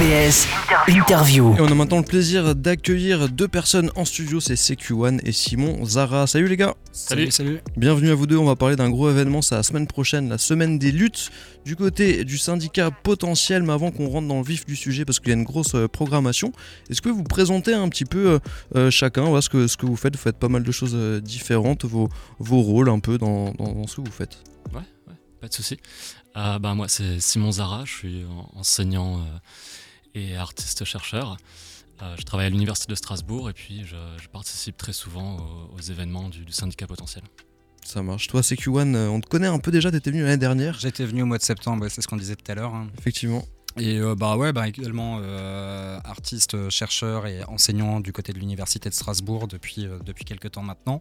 RBS Interview. Et on a maintenant le plaisir d'accueillir deux personnes en studio, c'est CQ1 et Simon Zara. Salut les gars Salut, salut. Bienvenue à vous deux, on va parler d'un gros événement, c'est la semaine prochaine, la semaine des luttes du côté du syndicat potentiel, mais avant qu'on rentre dans le vif du sujet, parce qu'il y a une grosse euh, programmation, est-ce que vous présentez un petit peu euh, euh, chacun voilà, ce, que, ce que vous faites? Vous faites pas mal de choses différentes, vos, vos rôles un peu dans, dans- dans ce que vous faites. Ouais, ouais, pas de souci. Euh, bah, moi, c'est Simon Zara, je suis en- enseignant euh, et artiste-chercheur. Euh, je travaille à l'Université de Strasbourg et puis je, je participe très souvent aux, aux événements du, du syndicat potentiel. Ça marche. Toi, CQ1, euh, on te connaît un peu déjà, t'étais venu l'année dernière, J'étais venu au mois de septembre, c'est ce qu'on disait tout à l'heure. hein. effectivement. Et euh, bah ouais, bah également euh, artiste, chercheur et enseignant du côté de l'université de Strasbourg depuis euh, depuis quelques temps maintenant.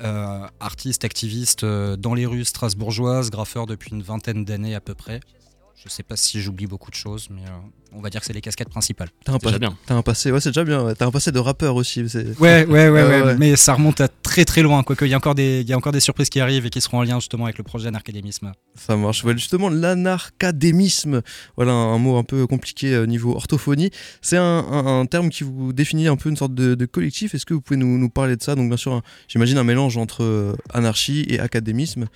Euh, artiste, activiste euh, dans les rues strasbourgeoises, graffeur depuis une vingtaine d'années à peu près. Je sais pas si j'oublie beaucoup de choses, mais euh, on va dire que c'est les casquettes principales. T'as un, pas- bien. un passé, ouais, c'est déjà bien. ouais. T'as un passé de rappeur aussi. Ouais, ouais, ouais, Ouais, ouais, ouais. mais ça remonte à très très loin. Quoique il y a encore des il y a encore des surprises qui arrivent et qui seront en lien justement avec le projet Anarcadémisme. Ça marche. Ouais, justement, l'anarcadémisme, voilà un, un mot un peu compliqué au niveau orthophonie. C'est un, un- un terme qui vous définit un peu une sorte de, de collectif. Est-ce que vous pouvez nous, nous parler de ça? Donc, bien sûr, j'imagine un mélange entre euh, anarchie et académisme.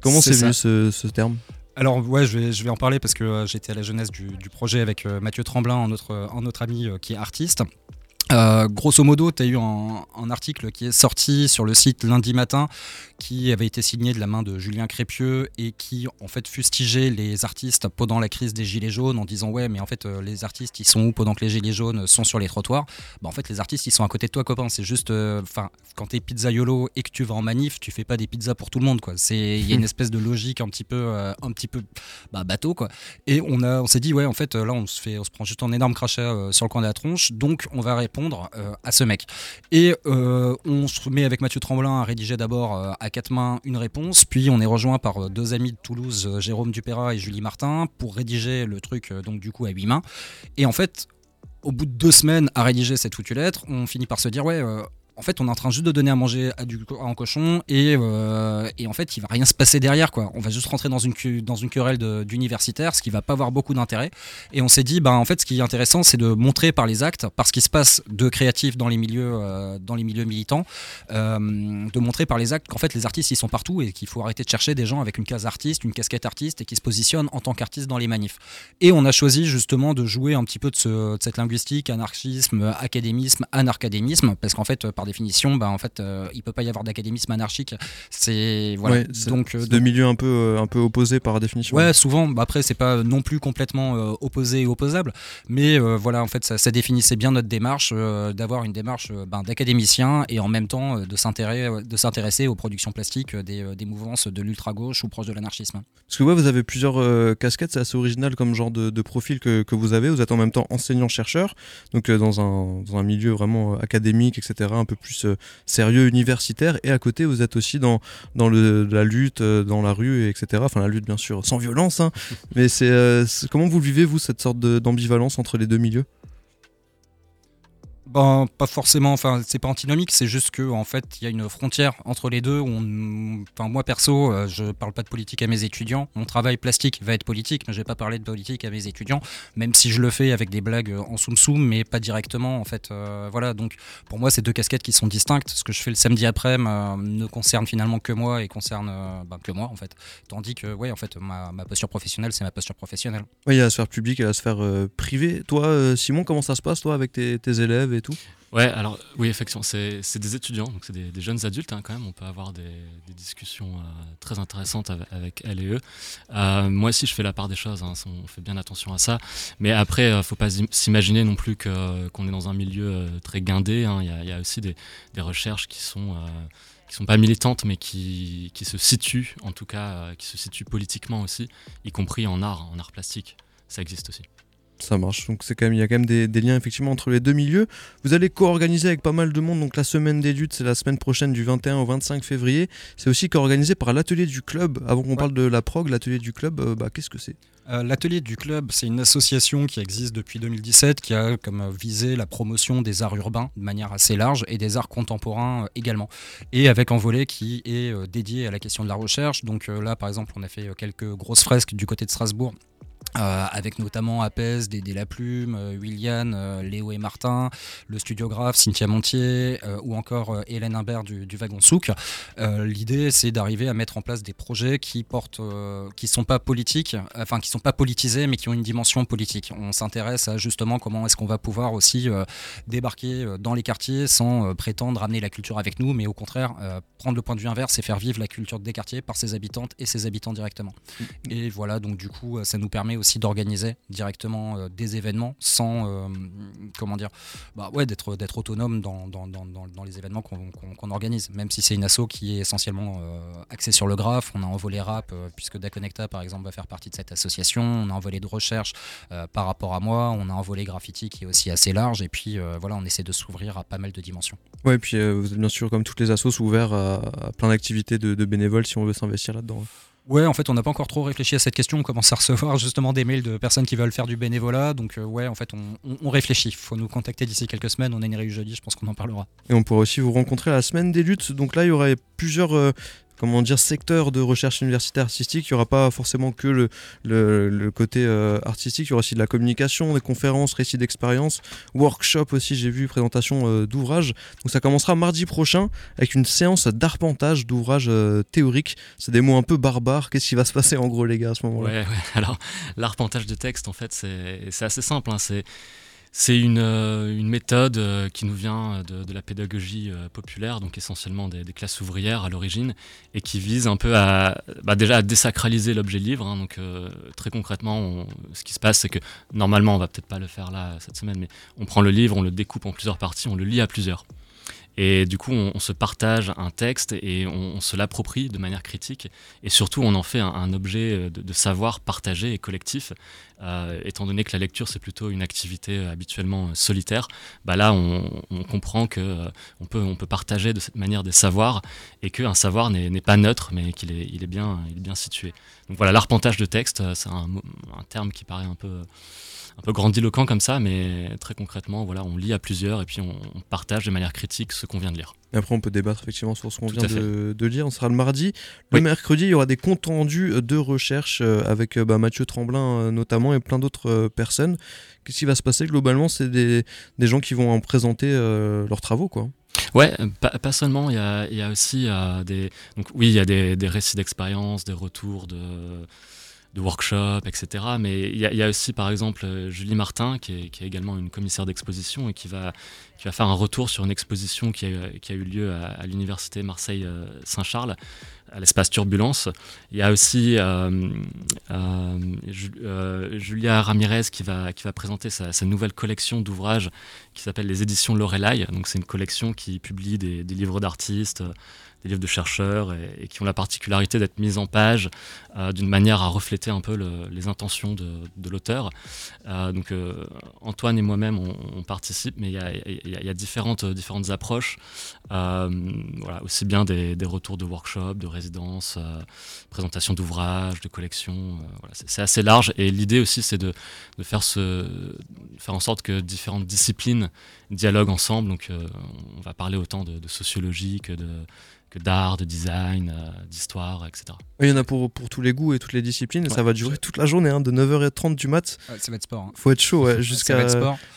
Comment c'est C'est venu ce, ce terme? Alors ouais, je vais, en parler parce que euh, j'étais à la jeunesse du, projet avec euh, Mathieu Tremblin, un autre, un autre ami euh, qui est artiste. Euh, grosso modo, tu as eu un, un article qui est sorti sur le site lundi matin qui avait été signé de la main de Julien Crépieux et qui en fait fustigeait les artistes pendant la crise des Gilets jaunes en disant ouais mais en fait euh, les artistes ils sont où pendant que les Gilets jaunes sont sur les trottoirs? Bah en fait les artistes ils sont à côté de toi copain. C'est juste enfin quand t'es pizzaiolo et que tu vas en manif tu fais pas des pizzas pour tout le monde quoi. C'est il y a une espèce de logique un petit peu euh, un petit peu bah, bateau quoi. Et on a on s'est dit ouais en fait euh, là on se fait on se prend juste un énorme crachat euh, sur le coin de la tronche. Donc on va répondre euh, à ce mec. Et euh, on se met avec Mathieu Tremblin à rédiger d'abord euh, à quatre mains une réponse. Puis on est rejoint par deux amis de Toulouse Jérôme Dupéra et Julie Martin pour rédiger le truc donc du coup à huit mains. Et en fait au bout de deux semaines à rédiger cette foutue lettre on finit par se dire ouais en fait, on est en train juste de donner à manger à du à un cochon et, euh, et en fait, il va rien se passer derrière quoi. On va juste rentrer dans une dans une querelle d'universitaires, ce qui va pas avoir beaucoup d'intérêt. Et on s'est dit, bah en fait, ce qui est intéressant, c'est de montrer par les actes, par ce qui se passe de créatif dans les milieux euh, dans les milieux militants, euh, de montrer par les actes qu'en fait les artistes ils sont partout et qu'il faut arrêter de chercher des gens avec une case artiste, une casquette artiste et qui se positionnent en tant qu'artiste dans les manifs. Et on a choisi justement de jouer un petit peu de, ce- de cette linguistique, anarchisme, académisme, anarcadémisme, parce qu'en fait, par définition, bah, en fait, euh, il peut pas y avoir d'académisme anarchique. C'est voilà. Ouais, donc, euh, deux milieux un peu, euh, un peu opposés par définition. Ouais, souvent. Bah après, c'est pas non plus complètement opposé et opposable, mais voilà, en fait, ça, ça définissait bien notre démarche d'avoir une démarche ben, d'académicien et en même temps de s'intéresser, de s'intéresser aux productions plastiques des, des mouvances de l'ultra gauche ou proche de l'anarchisme. Parce que ouais, vous avez plusieurs casquettes, c'est assez original comme genre de, de profil que, que vous avez. Vous êtes en même temps enseignant-chercheur, donc euh, dans, un, dans un milieu vraiment académique, etc., un peu plus euh, sérieux, universitaire. Et à côté, vous êtes aussi dans, dans le, la lutte, euh, dans la rue, etc. Enfin, la lutte, bien sûr, sans violence. hein. Mais c'est euh, comment vous vivez, vous, cette sorte d'ambivalence entre les deux milieux? Ben, pas forcément, enfin, c'est pas antinomique, c'est juste que en fait, il y a une frontière entre les deux. On, enfin, moi perso, euh, je parle pas de politique à mes étudiants. Mon travail plastique va être politique, mais je vais pas parler de politique à mes étudiants, même si je le fais avec des blagues en soum soum, mais pas directement en fait. Euh, voilà, donc pour moi, c'est deux casquettes qui sont distinctes. Ce que je fais le samedi après ne concerne finalement que moi et concerne euh, ben, que moi en fait. Tandis que, ouais, en fait, ma, posture professionnelle, c'est ma posture professionnelle. Ouais, il y a la sphère publique et la sphère euh, privée. Toi, euh, Simon, comment ça se passe, toi, avec tes, élèves Ouais, alors oui, effectivement, c'est des étudiants, donc c'est des, jeunes adultes hein, quand même. On peut avoir des, discussions euh, très intéressantes avec, elles et eux. Euh, moi aussi, je fais la part des choses, hein, on fait bien attention à ça. Mais après, euh, faut pas s'im- s'imaginer non plus qu'on est dans un milieu euh, très guindé. hein. Il y, a, il aussi des, des recherches qui sont. qui sont pas militantes mais qui, qui se situent en tout cas qui se situent politiquement aussi y compris en art en art plastique ça existe aussi Ça marche. Donc c'est quand même, il y a quand même des, des liens effectivement entre les deux milieux. Vous allez co-organiser avec pas mal de monde. Donc la semaine des luttes, c'est la semaine prochaine du 21 au 25 février. C'est aussi co-organisé par l'atelier du club. Avant qu'on parle de la prog, l'atelier du club, euh, bah, qu'est-ce que c'est? Euh, L'atelier du club, c'est une association qui existe depuis 2017, qui a comme euh, visé la promotion des arts urbains de manière assez large et des arts contemporains euh, également. Et avec un volet qui est dédié à la question de la recherche. Donc là, par exemple, on a fait quelques grosses fresques du côté de Strasbourg Euh, avec notamment Apes, Dédé La Plume, euh, William, euh, Léo et Martin, le studiographe Cynthia Montier ou encore Hélène Imbert du, du Wagon Souk. L'idée, c'est d'arriver à mettre en place des projets qui portent, qui sont pas politiques, enfin qui sont pas politisés, mais qui ont une dimension politique. On s'intéresse à justement comment est-ce qu'on va pouvoir aussi débarquer dans les quartiers sans prétendre amener la culture avec nous, mais au contraire prendre le point de vue inverse et faire vivre la culture des quartiers par ses habitantes et ses habitants directement. Mm. Et voilà, donc du coup, ça nous permet aussi d'organiser directement euh, des événements sans, euh, comment dire, bah ouais, d'être, autonome dans, dans, dans, dans, les événements qu'on, organise. Même si c'est une asso qui est essentiellement euh, axée sur le graphe, on a un volet rap, puisque Daconnecta par exemple va faire partie de cette association, on a un volet de recherche par rapport à moi, on a un volet graffiti qui est aussi assez large, et puis voilà, on essaie de s'ouvrir à pas mal de dimensions. Ouais, et puis vous êtes bien sûr, comme toutes les assos, ouverts à, plein d'activités de bénévoles si on veut s'investir là-dedans. Ouais, en fait, on n'a pas encore trop réfléchi à cette question. On commence à recevoir justement des mails de personnes qui veulent faire du bénévolat. Donc, euh, ouais, en fait, on, réfléchit. Il faut nous contacter d'ici quelques semaines. On a une réunion jeudi, je pense qu'on en parlera. Et on pourra aussi vous rencontrer à la semaine des luttes. Donc là, il y aurait plusieurs euh, comment dire, secteur de recherche universitaire artistique. Il n'y aura pas forcément que le, le, côté euh, artistique, il y aura aussi de la communication, des conférences, récits d'expérience, workshop aussi, j'ai vu, présentation euh, d'ouvrages. Donc ça commencera mardi prochain avec une séance d'arpentage d'ouvrages euh, théoriques. C'est des mots un peu barbares. Qu'est-ce qui va se passer en gros, les gars, à ce moment-là? Ouais, ouais, alors l'arpentage de texte, en fait, c'est assez simple. Hein. C'est c'est une, euh, méthode euh, qui nous vient de, de la pédagogie euh, populaire, donc essentiellement des, classes ouvrières à l'origine, et qui vise un peu à bah déjà à désacraliser l'objet livre. Hein, donc très concrètement, on, ce qui se passe, c'est que normalement, on va peut-être pas le faire là cette semaine, mais on prend le livre, on le découpe en plusieurs parties, on le lit à plusieurs. Et du coup, on, se partage un texte et on, se l'approprie de manière critique. Et surtout, on en fait un, objet de, savoir partagé et collectif. Euh, étant donné que la lecture, c'est plutôt une activité euh, habituellement solitaire, bah là, on, comprend qu'on euh, on, peut, on peut partager de cette manière des savoirs et qu'un savoir n'est pas neutre, mais qu'il est, bien, situé. Donc voilà, l'arpentage de texte, c'est un terme qui paraît un peu un peu grandiloquent comme ça, mais très concrètement, voilà, on lit à plusieurs et puis on, partage de manière critique ce qu'on vient de lire. Et après, on peut débattre effectivement sur ce qu'on vient de, de, lire. On sera le mardi. Le mercredi, il y aura des comptes rendus de recherche euh, avec euh, bah, Mathieu Tremblin euh, notamment et plein d'autres personnes. Qu'est-ce qui va se passer? Globalement C'est des, des, gens qui vont en présenter leurs travaux, quoi. Ouais, pas, seulement. Il y a, il y a aussi des. Donc oui, il y a des, des récits d'expérience, des retours de de workshops, etc. Mais il y, a aussi, par exemple, Julie Martin, qui est, également une commissaire d'exposition et qui va, qui va faire un retour sur une exposition qui a, qui a eu lieu à, l'université Marseille-Saint-Charles, à l'espace Turbulence. Il y a aussi euh, euh, euh, Julia Ramirez qui va, qui va présenter sa, nouvelle collection d'ouvrages qui s'appelle les éditions Lorelai. Donc c'est une collection qui publie des livres d'artistes des livres de chercheurs et, qui ont la particularité d'être mis en page euh, d'une manière à refléter un peu les intentions de, l'auteur. Euh, donc euh, Antoine et moi-même, on, participe, mais il y a, différentes, différentes approches, voilà, aussi bien des, retours de workshops, de résidences, présentation d'ouvrages, de collections. Voilà, c'est assez large et l'idée aussi, c'est de, faire, ce, faire en sorte que différentes disciplines dialoguent ensemble. Donc on va parler autant de sociologie que de que d'art, de design, euh, d'histoire, etc. Il y en a pour, pour tous les goûts et toutes les disciplines, et ça va durer toute la journée, hein, de 9h30 du mat. ça va être sport. Hein. Faut être chaud, jusqu'à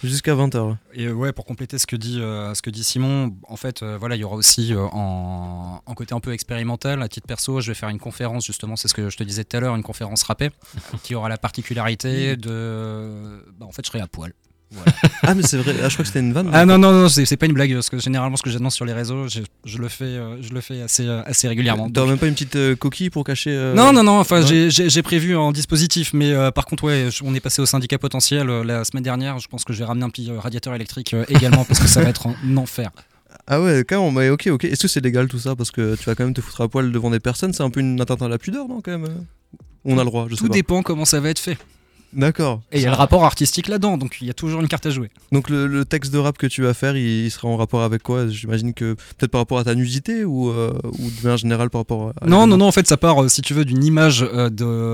jusqu'à 20h. Et euh, ouais, pour compléter ce que dit, euh, ce que dit Simon, en fait, voilà, il y aura aussi en, en, côté un peu expérimental, à titre perso, je vais faire une conférence, justement, c'est ce que je te disais tout à l'heure, une conférence rappée, qui aura la particularité de. Bah, en fait, je serai à poil ah, mais c'est vrai, ah, je crois que c'était une vanne. Ah non, non, non, c'est pas une blague, parce que généralement, ce que j'annonce sur les réseaux, je, je, le fais, euh, je le fais assez, euh, assez régulièrement. T'as même pas une petite euh, coquille pour cacher Non, non, non, enfin, j'ai prévu en dispositif, mais par contre, ouais, on est passé au syndicat potentiel la semaine dernière. Je pense que je vais ramener un petit radiateur électrique également, parce que ça va être un enfer. Ah ouais, carrément, mais ok, ok. Est-ce que c'est légal tout ça? Parce que tu vas quand même te foutre à poil devant des personnes, c'est un peu une atteinte à la pudeur, non, quand même? On a le droit, je Tout dépend comment ça va être fait. D'accord. Et il y a le rapport artistique là-dedans, donc il y a toujours une carte à jouer. Donc le, texte de rap que tu vas faire, il, sera en rapport avec quoi? J'imagine que peut-être par rapport à ta nudité ou, euh, ou de manière générale par rapport à... Non, non, non, en fait ça part, euh, si tu veux, d'une image euh,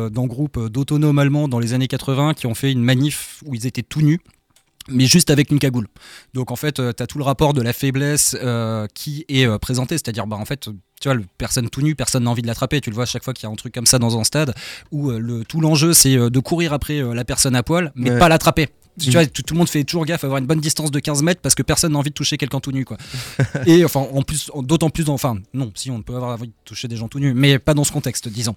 d'un groupe d'autonomes allemands dans les années 80 qui ont fait une manif où ils étaient tout nus mais juste avec une cagoule. Donc en fait, tu as tout le rapport de la faiblesse qui est présenté, c'est-à-dire bah, en fait, tu vois, le, personne tout nu, personne n'a envie de l'attraper. Tu le vois à chaque fois qu'il y a un truc comme ça dans un stade où le, tout l'enjeu c'est de courir après la personne à poil, mais pas l'attraper. Tu vois, tout, le monde fait toujours gaffe à avoir une bonne distance de 15 mètres parce que personne n'a envie de toucher quelqu'un tout nu, quoi. et enfin, en plus, d'autant plus, enfin, non, si on peut avoir envie de toucher des gens tout nus, mais pas dans ce contexte, disons.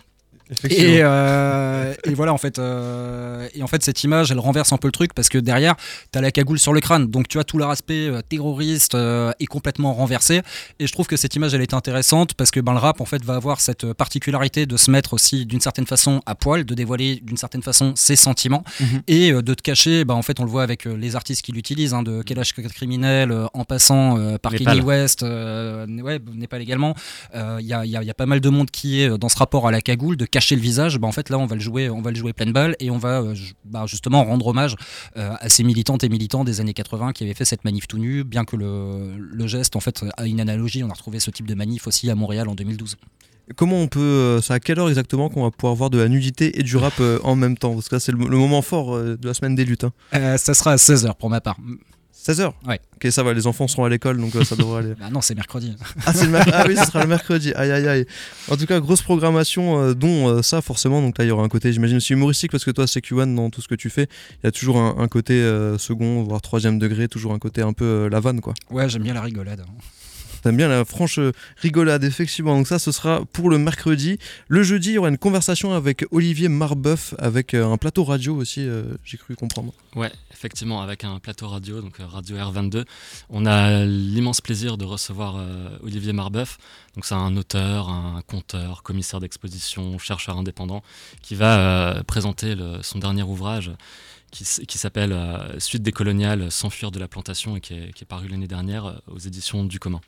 Et, euh, et, voilà, en fait, euh, et en fait, cette image, elle renverse un peu le truc parce que derrière, tu as la cagoule sur le crâne. Donc, tu vois, tout leur aspect euh, terroriste est complètement renversé. Et je trouve que cette image, elle est intéressante parce que ben, le rap, en fait, va avoir cette particularité de se mettre aussi d'une certaine façon à poil, de dévoiler d'une certaine façon ses sentiments mhm. et de te cacher. Ben, en fait, on le voit avec les artistes qui l'utilisent, hein, de Kalash criminel en passant par Kanye West, ouais, Népal également. Il y a, y, a, pas mal de monde qui est dans ce rapport à la cagoule, de cacher le visage, bah en fait là on va le jouer, on va le jouer pleine balle et on va euh, bah, justement rendre hommage euh, à ces militantes et militants des années 80 qui avaient fait cette manif tout nu, bien que le, le geste en fait a une analogie. On a retrouvé ce type de manif aussi à Montréal en 2012. Comment on peut, euh, c'est à quelle heure exactement qu'on va pouvoir voir de la nudité et du rap en même temps? Parce que là c'est le, moment fort de la semaine des luttes. Hein. ça sera à 16h pour ma part. 16h Ouais. Ok, ça va, les enfants seront à l'école, donc euh, ça devrait aller. bah non, c'est mercredi. ah, ah, oui, ce sera le mercredi. Aïe, aïe, aïe. En tout cas, grosse programmation, euh, dont euh, ça, forcément. Donc là, il y aura un côté, j'imagine, aussi humoristique, parce que toi, c'est Q1 dans tout ce que tu fais. Il y a toujours un, côté second, voire troisième degré, toujours un côté un peu la vanne, quoi. Ouais, j'aime bien la rigolade. Hein. T'aimes bien la franche rigolade, effectivement. Donc ça, ce sera pour le mercredi. Le jeudi, il y aura une conversation avec Olivier Marbeuf, avec un plateau radio aussi, j'ai cru comprendre. Ouais, effectivement, avec un plateau radio, donc euh, Radio R22. On a l'immense plaisir de recevoir euh, Olivier Marbeuf. Donc c'est un auteur, un conteur, commissaire d'exposition, chercheur indépendant, qui va euh, présenter son dernier ouvrage qui, s'appelle Suite des coloniales, s'enfuir de la plantation et qui est, qui est paru l'année dernière aux éditions du commun.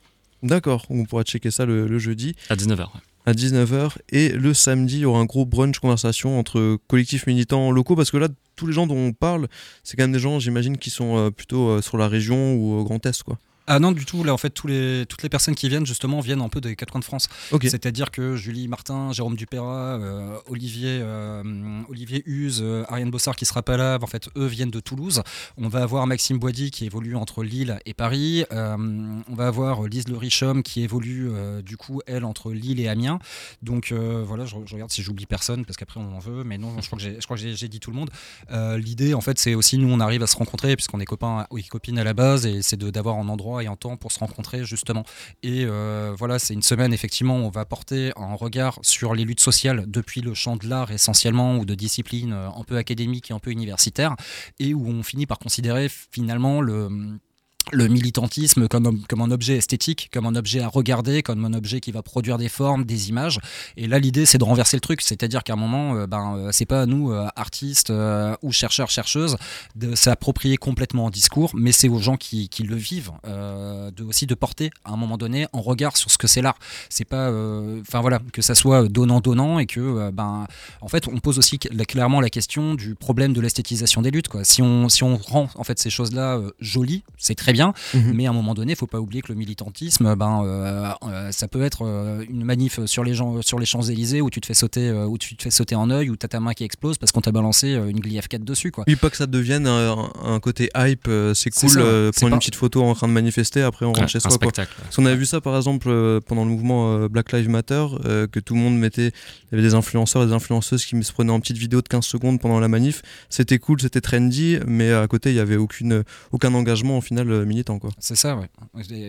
D'accord, on pourra checker ça le, jeudi. À 19h. À 19h. Et le samedi, il y aura un gros brunch conversation entre collectifs militants locaux, parce que là, tous les gens dont on parle, c'est quand même des gens, j'imagine, qui sont euh, plutôt euh, sur la région ou au Grand Est, quoi. Ah non, du tout. Là, en fait, tous les, toutes les personnes qui viennent, justement, viennent un peu des quatre coins de France. C'est-à-dire que Julie Martin, Jérôme Dupéra, euh, Olivier, euh, Olivier Huse, euh, Ariane Bossard qui sera pas là, en fait, eux viennent de Toulouse. On va avoir Maxime Boisdy qui évolue entre Lille et Paris. on va avoir Lise Le Richhomme qui évolue, du coup, elle, entre Lille et Amiens. Donc voilà, je, regarde si j'oublie personne, parce qu'après, on en veut. Mais non, je crois que j'ai dit tout le monde. L'idée, en fait, c'est aussi, nous, on arrive à se rencontrer, puisqu'on est copains et copines à la base, et c'est d'avoir un endroit et un temps pour se rencontrer justement. Et euh, voilà, c'est une semaine effectivement où on va porter un regard sur les luttes sociales depuis le champ de l'art essentiellement ou de disciplines euh, un peu académiques et un peu universitaires, et où on finit par considérer finalement le le militantisme comme, un objet esthétique, comme un objet à regarder, comme un objet qui va produire des formes, des images. Et là, l'idée, c'est de renverser le truc. C'est-à-dire qu'à un moment, euh, ben, euh, c'est pas à nous, euh, artistes ou chercheurs, chercheuses, de s'approprier complètement un discours, mais c'est aux gens qui, le vivent, aussi de porter, à un moment donné, en regard sur ce que c'est l'art. C'est pas, enfin voilà, que ça soit donnant-donnant et que, ben, en fait, on pose aussi clairement la question du problème de l'esthétisation des luttes. Quoi. Si, on, si on rend, en fait, ces choses-là jolies, c'est très bien, mhm. mais à un moment donné, il faut pas oublier que le militantisme, ben, euh, euh, ça peut être euh, une manif sur les, gens, sur les Champs-Élysées où tu te fais sauter, où tu te fais sauter en œil, où tu as ta main qui explose parce qu'on t'a balancé une grille F4 dessus. Quoi. Oui, pas que ça devienne un, côté hype, c'est cool, prendre une petite photo en train de manifester, après on rentre chez soi. Spectacle, Parce qu'on avait vu ça par exemple pendant le mouvement Black Lives Matter, que tout le monde mettait, il y avait des influenceurs et des influenceuses qui se prenaient en petite vidéo de 15 secondes pendant la manif. C'était cool, c'était trendy, mais à côté, il n'y avait aucune, aucun engagement au final militant. Quoi. C'est ça, ouais.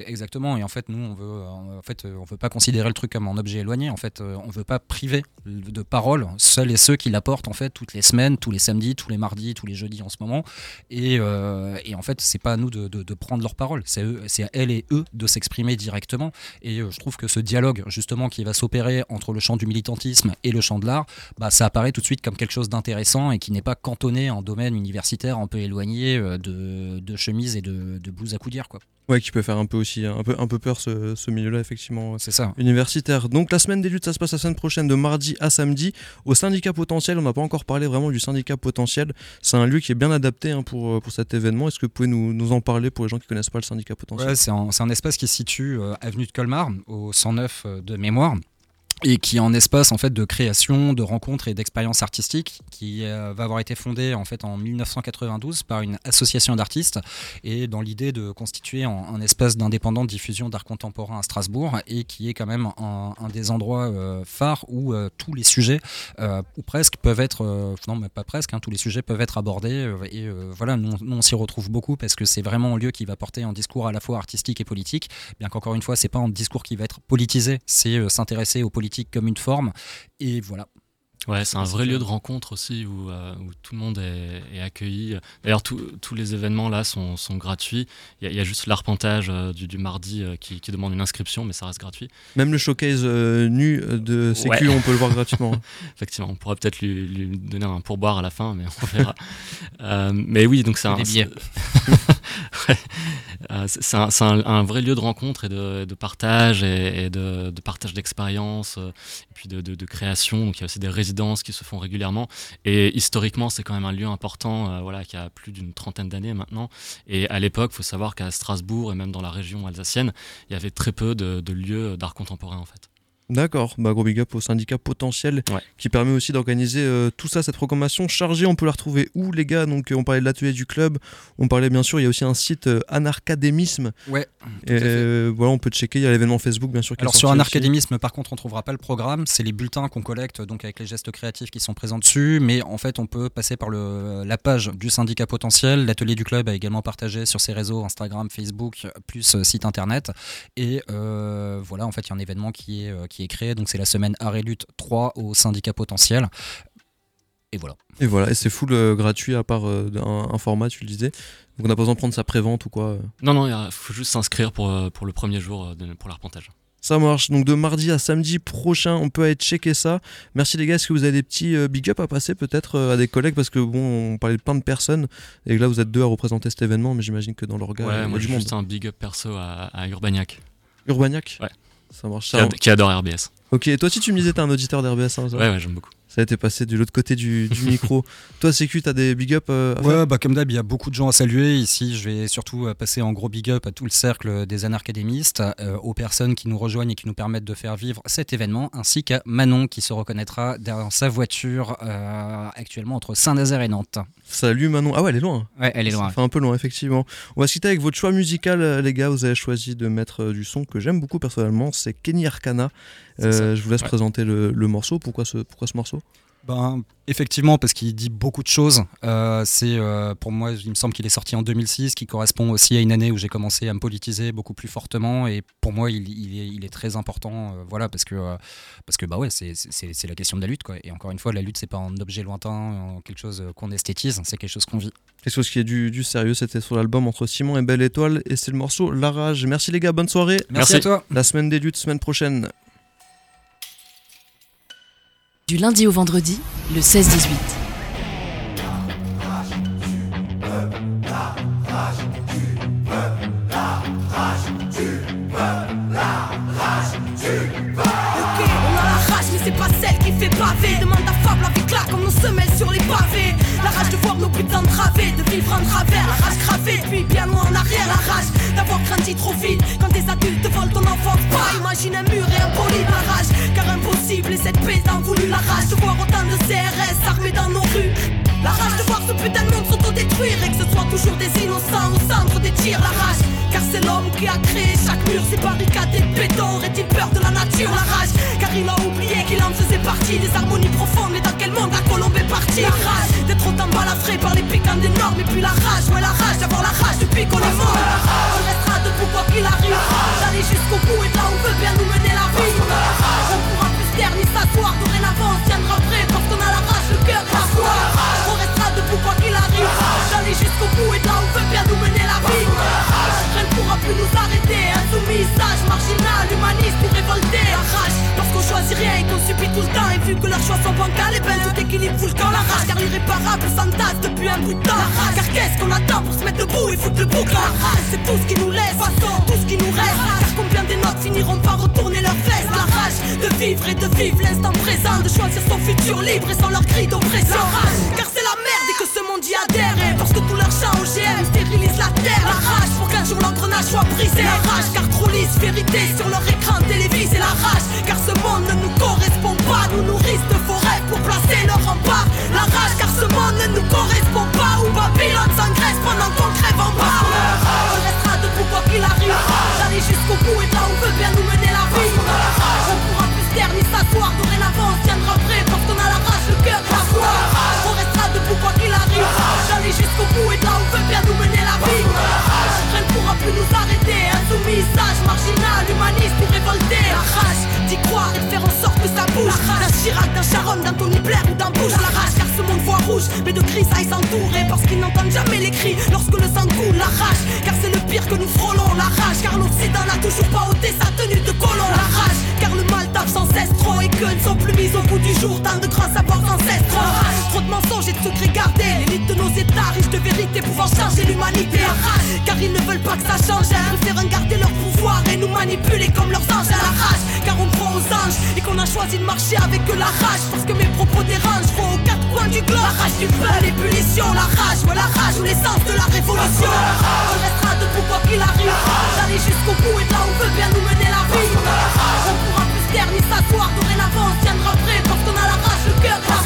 exactement. Et en fait, nous, on veut, en fait, on veut pas considérer le truc comme un objet éloigné. En fait, on veut pas priver de parole seuls et ceux qui l'apportent en fait toutes les semaines, tous les samedis, tous les mardis, tous les jeudis en ce moment. Et, euh, et en fait, c'est pas à nous de, de, prendre leur parole. C'est à elles et eux de s'exprimer directement. Et euh, je trouve que ce dialogue, justement, qui va s'opérer entre le champ du militantisme et le champ de l'art, bah, ça apparaît tout de suite comme quelque chose d'intéressant et qui n'est pas cantonné en domaine universitaire un peu éloigné euh, de, de chemise et de, de à coudière. Quoi. Ouais, qui peut faire un peu aussi un peu, un peu peur ce, ce milieu-là, effectivement. C'est ça. Universitaire. Donc la semaine des luttes, ça se passe la semaine prochaine de mardi à samedi au syndicat potentiel. On n'a pas encore parlé vraiment du syndicat potentiel. C'est un lieu qui est bien adapté hein, pour, pour cet événement. Est-ce que vous pouvez nous, nous, en parler pour les gens qui ne connaissent pas le syndicat potentiel? Ouais, C'est un, un, espace qui se situe euh, avenue de Colmar, au 109 euh, de mémoire. Et qui est en espace en fait de création, de rencontres et d'expériences artistiques, qui euh, va avoir été fondée en fait en 1992 par une association d'artistes. Et dans l'idée de constituer un, espace d'indépendant de diffusion d'art contemporain à Strasbourg et qui est quand même un, des endroits euh, phares où euh, tous les sujets ou presque peuvent être non mais pas presque hein, tous les sujets peuvent être abordés et voilà nous, on s'y retrouve beaucoup parce que c'est vraiment un lieu qui va porter un discours à la fois artistique et politique bien qu'encore une fois c'est pas un discours qui va être politisé c'est s'intéresser aux politiques comme une forme. Et voilà. Ouais, c'est un vrai lieu de rencontre aussi où, euh, où tout le monde est, accueilli. D'ailleurs, tous les événements là sont, sont gratuits. Il y, a juste l'arpentage euh, du, du, mardi euh, qui, qui, demande une inscription, mais ça reste gratuit. Même le showcase nu de Sécu, on peut le voir gratuitement. Effectivement, on pourrait peut-être lui, lui, donner un pourboire à la fin, mais on verra. mais oui, donc c'est un. c'est un, un, vrai lieu de rencontre et de, de partage et, de, de, partage d'expériences et puis de, de, création. Donc il y a aussi des résidences qui se font régulièrement. Et historiquement, c'est quand même un lieu important, euh, voilà, qui a plus d'une trentaine d'années maintenant. Et à l'époque, il faut savoir qu'à Strasbourg et même dans la région alsacienne, il y avait très peu de, de lieux d'art contemporain en fait. D'accord, bah, gros big up au syndicat potentiel qui permet aussi d'organiser euh, tout ça, cette programmation chargée. On peut la retrouver où, les gars? Donc, euh, on parlait de l'atelier du club, on parlait bien sûr, il y a aussi un site euh, Anarcadémisme. Ouais. Et voilà, on peut checker, il y a l'événement Facebook bien sûr. Qui Alors, sur Anarcadémisme, par contre, on trouvera pas le programme, c'est les bulletins qu'on collecte donc avec les gestes créatifs qui sont présents dessus. Mais en fait, on peut passer par le, la page du syndicat potentiel. L'atelier du club a également partagé sur ses réseaux Instagram, Facebook, plus site internet. Et voilà, en fait, il y a un événement qui est qui est créé. Donc c'est la semaine Arrêt Lutte 3 au syndicat potentiel. Et voilà. Et voilà, et c'est full euh, gratuit à part euh, un, format, tu le disais. Donc on n'a pas besoin de prendre sa prévente ou quoi. Euh. Non, non, il faut juste s'inscrire pour, pour le premier jour pour l'arpentage. Ça marche. Donc de mardi à samedi prochain, on peut aller checker ça. Merci les gars. Est-ce que vous avez des petits big up à passer peut-être à des collègues? Parce que bon, on parlait de plein de personnes et là vous êtes deux à représenter cet événement, mais j'imagine que dans l'organe, ouais, il y a du monde. juste un big up perso à, à Urbaniac. Urbaniac? Ouais. Ça marche. Qui, adore RBS. Ok, toi aussi tu me disais t'es un auditeur d'RBS. Hein, ouais, ouais, j'aime beaucoup. Ça a été passé de l'autre côté du, micro. Toi, Sécu, t'as des big up euh, Ouais, bah, comme d'hab, il y a beaucoup de gens à saluer. Ici, je vais surtout euh, passer en gros big up à tout le cercle des anarcadémistes, euh, aux personnes qui nous rejoignent et qui nous permettent de faire vivre cet événement, ainsi qu'à Manon qui se reconnaîtra dans sa voiture actuellement entre Saint-Nazaire et Nantes. Salut Manon. Ah ouais, elle est loin. Ouais, elle est loin. Ça fait un peu loin, effectivement. On va se quitter avec votre choix musical, les gars. Vous avez choisi de mettre du son que j'aime beaucoup personnellement. C'est Kenny Arcana. Je vous laisse présenter le, le morceau. Pourquoi ce, pourquoi ce morceau? Ben, effectivement, parce qu'il dit beaucoup de choses. Euh, c'est euh, pour moi, il me semble qu'il est sorti en 2006, qui correspond aussi à une année où j'ai commencé à me politiser beaucoup plus fortement. Et pour moi, il, il, est, très important, euh, voilà, parce que parce que bah ouais, c'est la question de la lutte, quoi. Et encore une fois, la lutte, c'est pas un objet lointain, quelque chose qu'on esthétise, c'est quelque chose qu'on vit. Quelque chose qui est du, du sérieux, c'était sur l'album entre Simon et Belle Étoile, et c'est le morceau La Rage. Merci les gars, bonne soirée. Merci à toi. La semaine des luttes, semaine prochaine. Du lundi au vendredi, le 16-18. c'est pas celle qui fait pavé. Demande à Fable avec là comme nos semelles sur les pavés. La rage de voir nos putains travées, de vivre en travers, la rage cravée, puis bien loin en arrière, la rage d'avoir grandi trop vite. Quand des adultes volent ton enfant, pas imagine un rage de voir autant de CRS armés dans nos rues. La rage de voir ce putain de monde s'autodétruire et que ce soit toujours des innocents au centre des tirs. La rage, car c'est l'homme qui a créé chaque mur, ces barricades et béton. Aurait-il peur de la nature La rage, car il a oublié qu'il en faisait partie des harmonies profondes. Mais dans quel monde la colombe est partie? La rage d'être autant balafré par les piquants des normes. Et puis la rage, ouais, la rage d'avoir la rage depuis qu'on est mort. On restera debout quoi qu'il arrive. D'aller jusqu'au bout et là où veut bien nous mener la vie. On pourra plus rien et qu'on subit tout le temps. Et vu que leurs choix sont bancals et ben tout équilibre fout le camp. La rage car l'irréparable s'entasse depuis un bout de temps. Car qu'est-ce qu'on attend pour se mettre debout et foutre le bouc? La rage c'est tout ce qui nous laisse, façon tout ce qui nous reste. Car combien des notes finiront par retourner leurs fesses? La rage de vivre et de vivre l'instant présent De choisir son futur libre et sans leur cri d'oppression. Car c'est la merde et que ce monde y adhère. Parce que tout leur chant OGM stérilise la terre. La rage pour qu'un jour l'engrenage soit brisé. La rage car trop lisse vérité sur leur écran télévisé. La rage car ce monde ne ça change. Ils préfèrent garder leur pouvoir et nous manipuler comme leurs anges à la rage. Car on croit aux anges et qu'on a choisi de marcher avec la rage. Parce que mes propos dérangent, faut aux quatre coins du globe. La rage du peuple, les punitions, la rage, ouais, la rage ou l'essence de la révolution. On restera debout quoi qu'il arrive. D'aller jusqu'au bout et là où veut bien nous mener la vie. On pourra plus taire ni s'asseoir, dorénavant on tiendra prêt parce qu'on a la rage, le cœur et la